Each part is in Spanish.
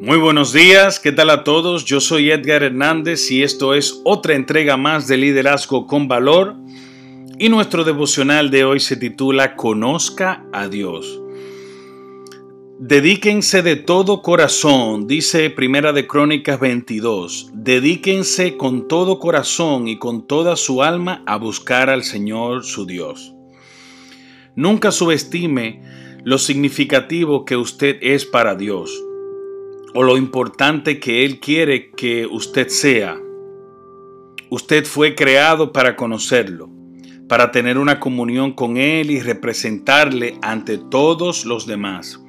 Muy buenos días, ¿qué tal a todos? Yo soy Edgar Hernández y esto es otra entrega más de Liderazgo con Valor y nuestro devocional de hoy se titula Conozca a Dios. Dedíquense de todo corazón, dice Primera de Crónicas 22, dedíquense con todo corazón y con toda su alma a buscar al Señor su Dios. Nunca subestime lo significativo que usted es para Dios o lo importante que Él quiere que usted sea. Usted fue creado para conocerlo, para tener una comunión con Él y representarle ante todos los demás.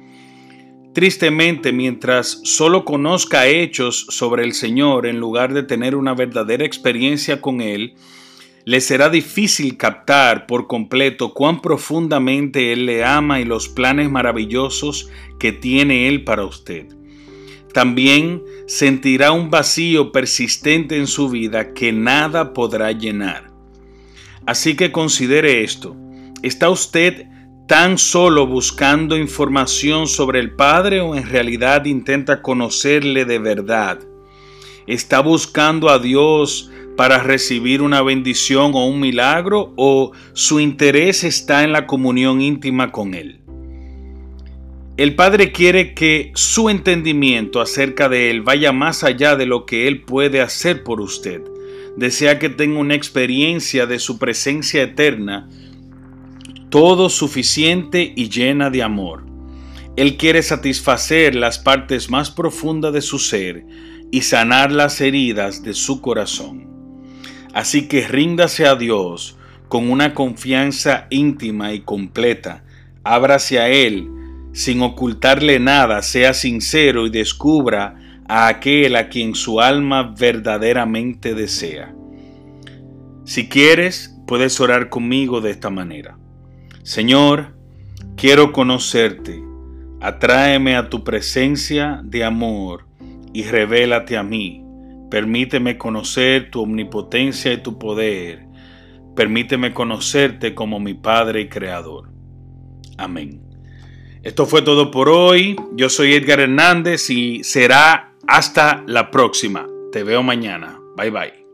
Tristemente, mientras solo conozca hechos sobre el Señor en lugar de tener una verdadera experiencia con Él, le será difícil captar por completo cuán profundamente Él le ama y los planes maravillosos que tiene Él para usted. También sentirá un vacío persistente en su vida que nada podrá llenar. Así que considere esto. ¿Está usted tan solo buscando información sobre el Padre o en realidad intenta conocerle de verdad? ¿Está buscando a Dios para recibir una bendición o un milagro o su interés está en la comunión íntima con Él? El Padre quiere que su entendimiento acerca de Él vaya más allá de lo que Él puede hacer por usted. Desea que tenga una experiencia de su presencia eterna, todo suficiente y llena de amor. Él quiere satisfacer las partes más profundas de su ser y sanar las heridas de su corazón. Así que ríndase a Dios con una confianza íntima y completa. Ábrase a Él sin ocultarle nada, sea sincero y descubra a aquel a quien su alma verdaderamente desea. Si quieres, puedes orar conmigo de esta manera. Señor, quiero conocerte, atráeme a tu presencia de amor y revélate a mí. Permíteme conocer tu omnipotencia y tu poder. Permíteme conocerte como mi Padre y Creador. Amén. Esto fue todo por hoy. Yo soy Edgar Hernández y será hasta la próxima. Te veo mañana. Bye bye.